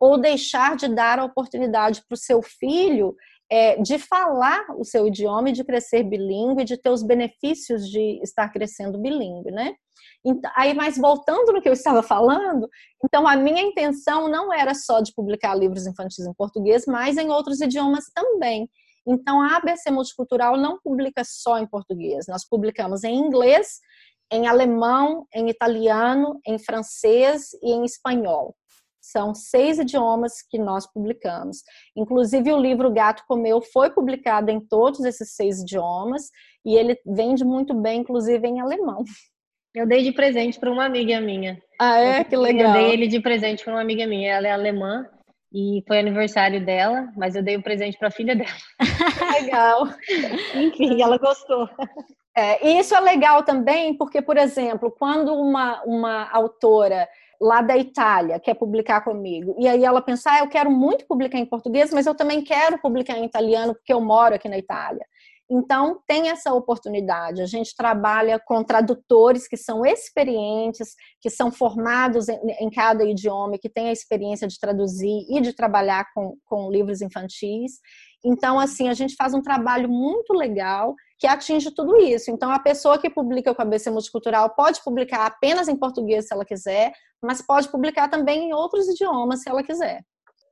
ou deixar de dar a oportunidade para o seu filho é, de falar o seu idioma e de crescer bilíngue, de ter os benefícios de estar crescendo bilíngue, né? Então, aí, mas voltando no que eu estava falando, então a minha intenção não era só de publicar livros infantis em português, mas em outros idiomas também. Então a ABC Multicultural não publica só em português, nós publicamos em inglês, em alemão, em italiano, em francês e em espanhol. São seis idiomas que nós publicamos. Inclusive, o livro Gato Comeu foi publicado em todos esses seis idiomas e ele vende muito bem, inclusive em alemão. Eu dei de presente para uma amiga minha. Ah, é? Que legal. Eu dei ele de presente para uma amiga minha. Ela é alemã e foi aniversário dela, mas eu dei o presente para a filha dela. legal. Enfim, ela gostou. É, e isso é legal também, porque, por exemplo, quando uma, uma autora lá da Itália quer publicar comigo, e aí ela pensa, ah, eu quero muito publicar em português, mas eu também quero publicar em italiano porque eu moro aqui na Itália. Então, tem essa oportunidade. A gente trabalha com tradutores que são experientes, que são formados em, cada idioma, que têm a experiência de traduzir e de trabalhar com, com livros infantis. Então, assim, a gente faz um trabalho muito legal que atinge tudo isso. Então, a pessoa que publica com a BC Multicultural pode publicar apenas em português se ela quiser, mas pode publicar também em outros idiomas se ela quiser.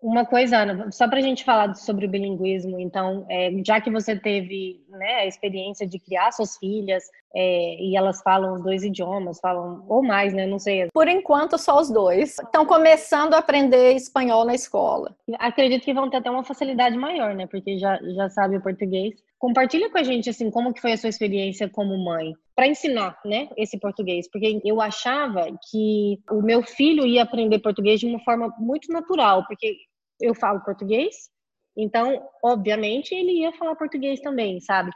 Uma coisa, Ana, só para a gente falar sobre o bilinguismo, então, é, já que você teve né, a experiência de criar suas filhas é, e elas falam os dois idiomas, falam ou mais, né? Não sei. Por enquanto, só os dois. Estão começando a aprender espanhol na escola. Acredito que vão ter até uma facilidade maior, né? Porque já, já sabe o português. Compartilha com a gente, assim, como que foi a sua experiência como mãe para ensinar, né, esse português, porque eu achava que o meu filho ia aprender português de uma forma muito natural, porque eu falo português, então, obviamente, ele ia falar português também, sabe?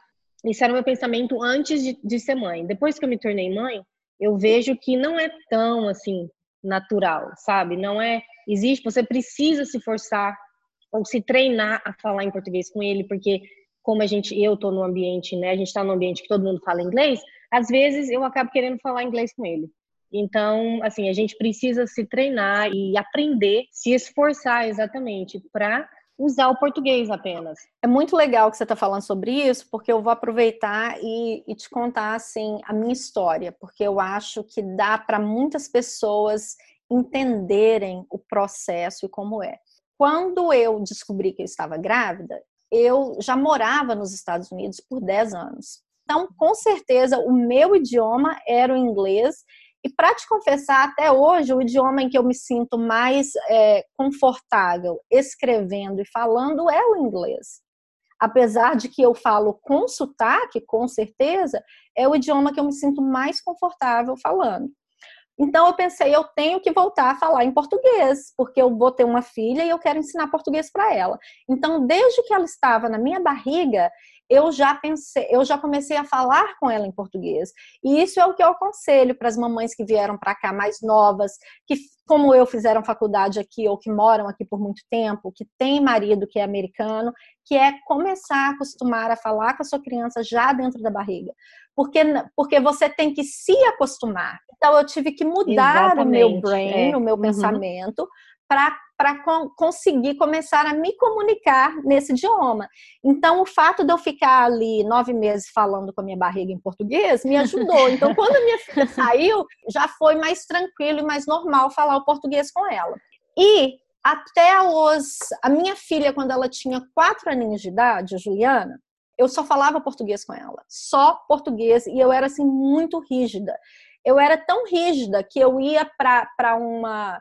Isso era o meu pensamento antes de, de ser mãe. Depois que eu me tornei mãe, eu vejo que não é tão assim natural, sabe? Não é. Existe, você precisa se forçar ou se treinar a falar em português com ele, porque como a gente, eu tô no ambiente, né? A gente tá no ambiente que todo mundo fala inglês, às vezes eu acabo querendo falar inglês com ele. Então, assim, a gente precisa se treinar e aprender, se esforçar exatamente para usar o português apenas. É muito legal que você está falando sobre isso, porque eu vou aproveitar e, e, te contar assim a minha história, porque eu acho que dá para muitas pessoas entenderem o processo e como é. Quando eu descobri que eu estava grávida, eu já morava nos Estados Unidos por 10 anos. Então, com certeza, o meu idioma era o inglês e para te confessar, até hoje, o idioma em que eu me sinto mais é, confortável escrevendo e falando é o inglês. Apesar de que eu falo com sotaque, com certeza, é o idioma que eu me sinto mais confortável falando. Então eu pensei, eu tenho que voltar a falar em português, porque eu vou ter uma filha e eu quero ensinar português para ela. Então, desde que ela estava na minha barriga, eu já pensei, eu já comecei a falar com ela em português. E isso é o que eu aconselho para as mamães que vieram para cá mais novas, que como eu fizeram faculdade aqui ou que moram aqui por muito tempo, que tem marido que é americano, que é começar a acostumar a falar com a sua criança já dentro da barriga. Porque, porque você tem que se acostumar. Então eu tive que mudar Exatamente, o meu brain, é. o meu uhum. pensamento, para conseguir começar a me comunicar nesse idioma. Então, o fato de eu ficar ali nove meses falando com a minha barriga em português me ajudou. Então, quando a minha filha saiu, já foi mais tranquilo e mais normal falar o português com ela. E até os. A minha filha, quando ela tinha quatro aninhos de idade, a Juliana, eu só falava português com ela, só português, e eu era assim muito rígida. Eu era tão rígida que eu ia para uma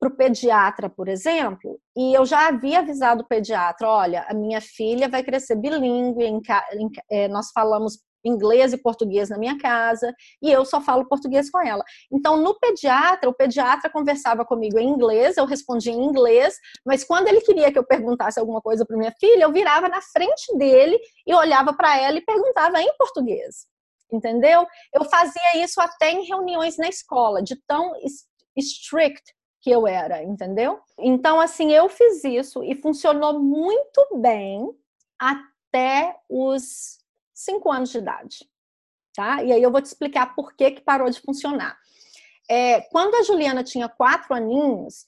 para o pediatra, por exemplo, e eu já havia avisado o pediatra: olha, a minha filha vai crescer bilíngue, em, em, é, nós falamos inglês e português na minha casa e eu só falo português com ela. Então, no pediatra, o pediatra conversava comigo em inglês, eu respondia em inglês, mas quando ele queria que eu perguntasse alguma coisa para minha filha, eu virava na frente dele e olhava para ela e perguntava em português. Entendeu? Eu fazia isso até em reuniões na escola, de tão strict que eu era, entendeu? Então, assim, eu fiz isso e funcionou muito bem até os cinco anos de idade, tá? E aí eu vou te explicar por que que parou de funcionar. É, quando a Juliana tinha quatro aninhos,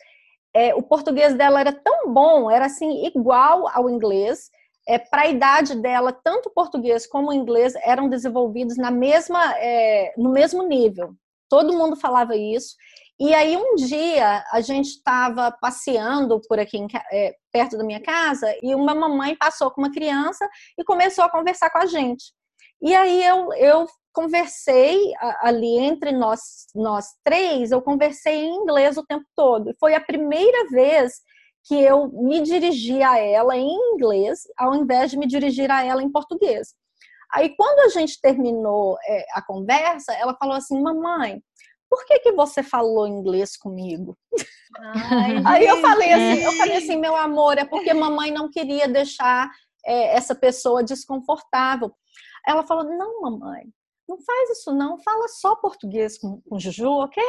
é, o português dela era tão bom, era assim igual ao inglês. É, Para a idade dela, tanto o português como o inglês eram desenvolvidos na mesma, é, no mesmo nível. Todo mundo falava isso. E aí um dia a gente estava passeando por aqui em, é, perto da minha casa e uma mamãe passou com uma criança e começou a conversar com a gente. E aí eu, eu conversei ali entre nós, nós três, eu conversei em inglês o tempo todo. Foi a primeira vez que eu me dirigi a ela em inglês, ao invés de me dirigir a ela em português. Aí, quando a gente terminou é, a conversa, ela falou assim: Mamãe, por que, que você falou inglês comigo? Ai, Aí eu falei assim, eu falei assim, meu amor, é porque mamãe não queria deixar é, essa pessoa desconfortável. Ela falou, não, mamãe, não faz isso não, fala só português com, com Juju, ok?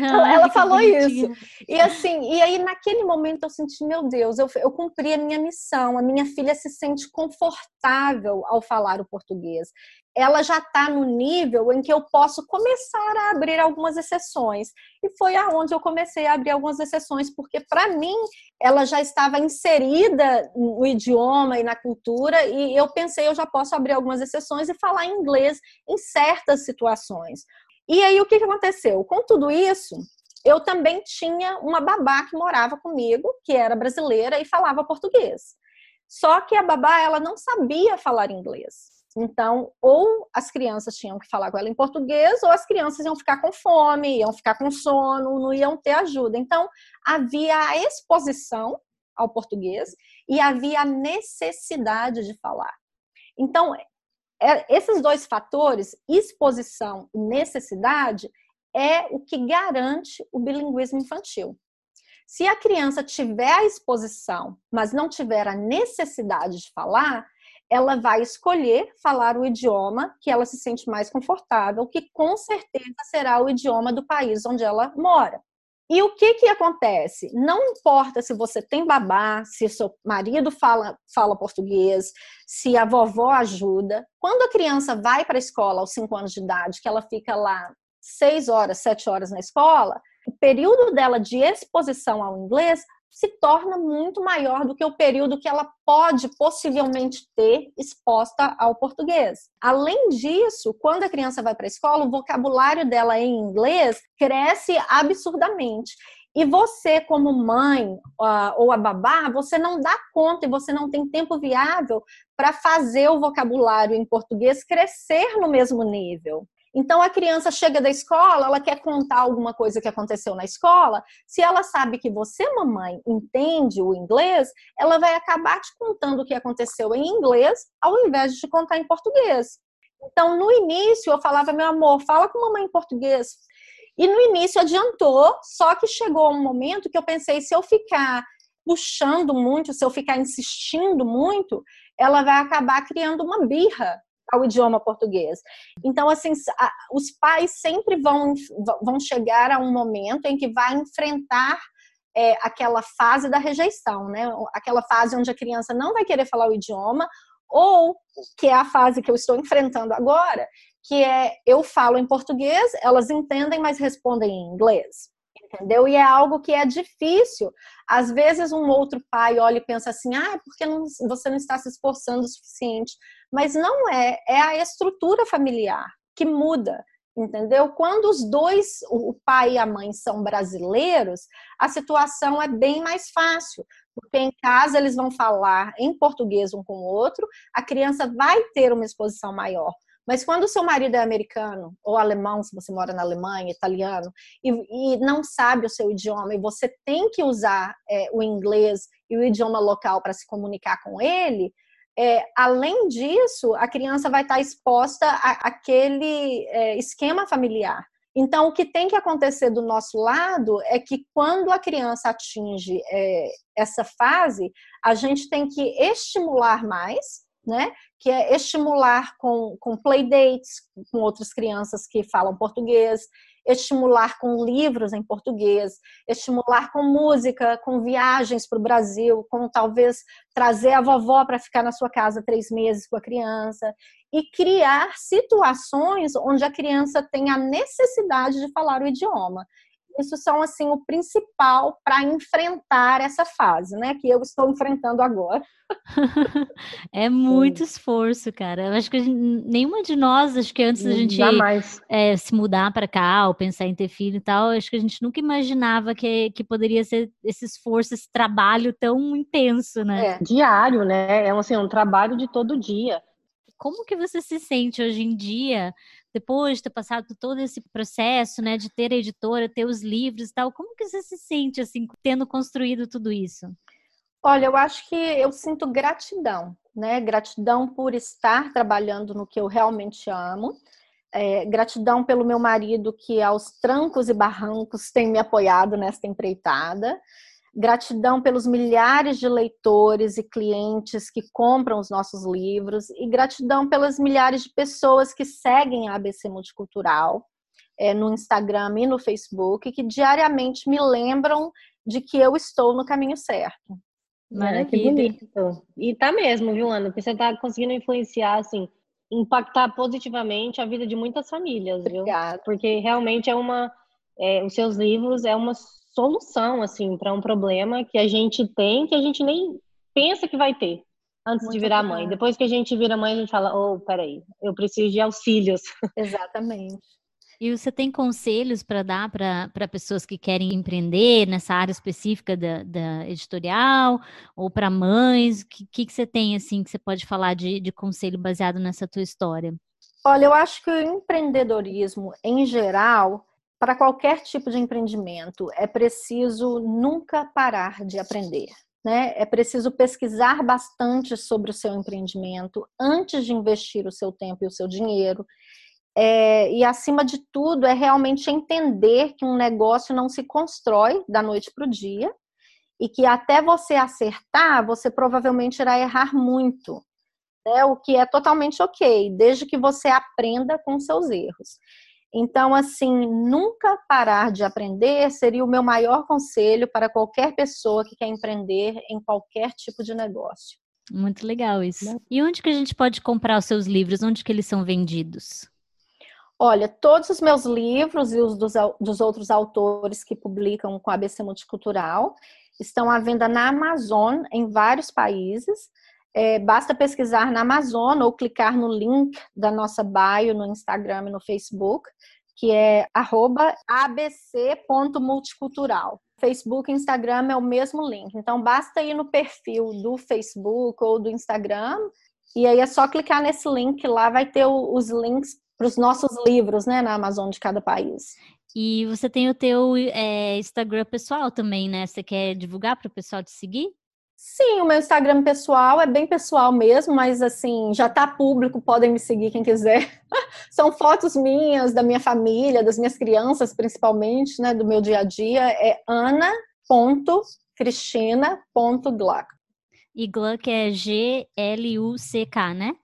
Ah, ela falou isso. E assim, e aí naquele momento eu senti, meu Deus, eu, eu cumpri a minha missão. A minha filha se sente confortável ao falar o português. Ela já está no nível em que eu posso começar a abrir algumas exceções. E foi aonde eu comecei a abrir algumas exceções, porque para mim ela já estava inserida no idioma e na cultura, e eu pensei, eu já posso abrir algumas exceções e falar inglês em certas situações. E aí o que, que aconteceu? Com tudo isso, eu também tinha uma babá que morava comigo, que era brasileira e falava português. Só que a babá ela não sabia falar inglês. Então, ou as crianças tinham que falar com ela em português, ou as crianças iam ficar com fome, iam ficar com sono, não iam ter ajuda. Então, havia a exposição ao português e havia a necessidade de falar. Então, esses dois fatores, exposição e necessidade, é o que garante o bilinguismo infantil. Se a criança tiver a exposição, mas não tiver a necessidade de falar, ela vai escolher falar o idioma que ela se sente mais confortável, que com certeza será o idioma do país onde ela mora. E o que que acontece? Não importa se você tem babá, se seu marido fala, fala português, se a vovó ajuda. Quando a criança vai para a escola aos 5 anos de idade, que ela fica lá 6 horas, 7 horas na escola, o período dela de exposição ao inglês se torna muito maior do que o período que ela pode possivelmente ter exposta ao português. Além disso, quando a criança vai para a escola, o vocabulário dela em inglês cresce absurdamente. E você, como mãe ou a babá, você não dá conta e você não tem tempo viável para fazer o vocabulário em português crescer no mesmo nível. Então a criança chega da escola, ela quer contar alguma coisa que aconteceu na escola. Se ela sabe que você, mamãe, entende o inglês, ela vai acabar te contando o que aconteceu em inglês, ao invés de te contar em português. Então, no início, eu falava, meu amor, fala com mamãe em português. E no início adiantou, só que chegou um momento que eu pensei, se eu ficar puxando muito, se eu ficar insistindo muito, ela vai acabar criando uma birra ao idioma português. Então, assim, os pais sempre vão, vão chegar a um momento em que vai enfrentar é, aquela fase da rejeição, né? Aquela fase onde a criança não vai querer falar o idioma, ou que é a fase que eu estou enfrentando agora, que é eu falo em português, elas entendem, mas respondem em inglês. Entendeu? E é algo que é difícil. Às vezes um outro pai olha e pensa assim: "Ah, porque não, você não está se esforçando o suficiente?" Mas não é, é a estrutura familiar que muda entendeu? Quando os dois, o pai e a mãe, são brasileiros, a situação é bem mais fácil, porque em casa eles vão falar em português um com o outro, a criança vai ter uma exposição maior. Mas quando o seu marido é americano ou alemão, se você mora na Alemanha, italiano, e, e não sabe o seu idioma, e você tem que usar é, o inglês e o idioma local para se comunicar com ele, é, além disso, a criança vai estar exposta àquele é, esquema familiar. Então, o que tem que acontecer do nosso lado é que quando a criança atinge é, essa fase, a gente tem que estimular mais, né? Que é estimular com, com playdates com outras crianças que falam português, estimular com livros em português, estimular com música, com viagens para o Brasil, com talvez trazer a vovó para ficar na sua casa três meses com a criança e criar situações onde a criança tem a necessidade de falar o idioma isso são assim o principal para enfrentar essa fase, né, que eu estou enfrentando agora. é muito esforço, cara. Eu acho que gente, nenhuma de nós, acho que antes da gente é, se mudar para cá ou pensar em ter filho e tal, acho que a gente nunca imaginava que, que poderia ser esse esforço, esse trabalho tão intenso, né? É. Diário, né? É assim, um trabalho de todo dia. Como que você se sente hoje em dia depois de ter passado todo esse processo, né, de ter a editora, ter os livros e tal, como que você se sente, assim, tendo construído tudo isso? Olha, eu acho que eu sinto gratidão, né? Gratidão por estar trabalhando no que eu realmente amo. É, gratidão pelo meu marido que aos trancos e barrancos tem me apoiado nesta empreitada. Gratidão pelos milhares de leitores e clientes que compram os nossos livros e gratidão pelas milhares de pessoas que seguem a ABC Multicultural é, no Instagram e no Facebook que diariamente me lembram de que eu estou no caminho certo. Maravilha. É, que bonito. E tá mesmo, viu, Ana? Porque você tá conseguindo influenciar, assim, impactar positivamente a vida de muitas famílias, Obrigada. viu? Porque realmente é uma. É, os seus livros é uma solução assim para um problema que a gente tem que a gente nem pensa que vai ter antes Muito de virar mãe. Depois que a gente vira mãe, a gente fala: "Oh, peraí, eu preciso de auxílios". Exatamente. E você tem conselhos para dar para pessoas que querem empreender nessa área específica da, da editorial ou para mães? O que, que, que, você tem assim que você pode falar de, de conselho baseado nessa tua história? Olha, eu acho que o empreendedorismo em geral para qualquer tipo de empreendimento, é preciso nunca parar de aprender. Né? É preciso pesquisar bastante sobre o seu empreendimento antes de investir o seu tempo e o seu dinheiro. É, e, acima de tudo, é realmente entender que um negócio não se constrói da noite para o dia e que até você acertar, você provavelmente irá errar muito. Né? O que é totalmente ok, desde que você aprenda com seus erros. Então, assim, nunca parar de aprender seria o meu maior conselho para qualquer pessoa que quer empreender em qualquer tipo de negócio. Muito legal isso. Né? E onde que a gente pode comprar os seus livros? Onde que eles são vendidos? Olha, todos os meus livros e os dos, dos outros autores que publicam com a ABC Multicultural estão à venda na Amazon em vários países. É, basta pesquisar na Amazon ou clicar no link da nossa bio no Instagram e no Facebook, que é abc.multicultural. Facebook e Instagram é o mesmo link. Então basta ir no perfil do Facebook ou do Instagram e aí é só clicar nesse link lá, vai ter os links para os nossos livros, né, na Amazon de cada país. E você tem o teu é, Instagram pessoal também, né? Você quer divulgar para o pessoal te seguir? Sim, o meu Instagram pessoal é bem pessoal mesmo, mas assim, já tá público, podem me seguir quem quiser. São fotos minhas, da minha família, das minhas crianças, principalmente, né, do meu dia a dia. É ana.cristina.glac. E Gluck é G-L-U-C-K, né?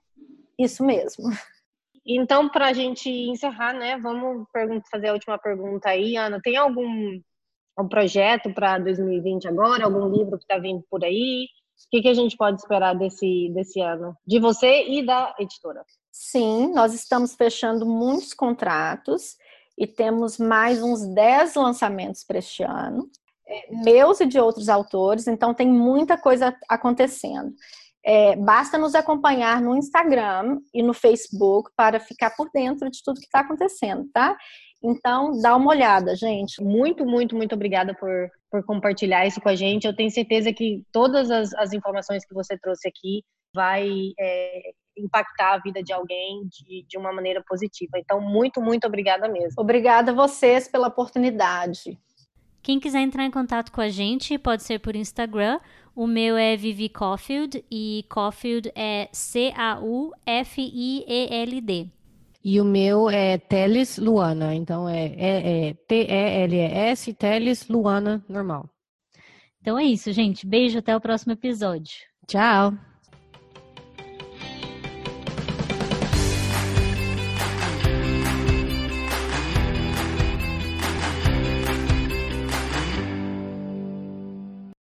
Isso mesmo. Então, para a gente encerrar, né, vamos fazer a última pergunta aí, Ana. Tem algum um projeto para 2020 agora? Algum livro que está vindo por aí? O que, que a gente pode esperar desse, desse ano? De você e da editora? Sim, nós estamos fechando muitos contratos e temos mais uns 10 lançamentos para este ano, é, meus e de outros autores, então tem muita coisa acontecendo. É, basta nos acompanhar no Instagram e no Facebook para ficar por dentro de tudo que está acontecendo, tá? Então, dá uma olhada, gente. Muito, muito, muito obrigada por, por compartilhar isso com a gente. Eu tenho certeza que todas as, as informações que você trouxe aqui vai é, impactar a vida de alguém de, de uma maneira positiva. Então, muito, muito obrigada mesmo. Obrigada a vocês pela oportunidade. Quem quiser entrar em contato com a gente, pode ser por Instagram. O meu é Vivi Caulfield e Caulfield é C-A-U-F-I-E-L-D. E o meu é Teles Luana, então é, é, é T-E-L-E-S, Teles Luana, normal. Então é isso, gente. Beijo, até o próximo episódio. Tchau.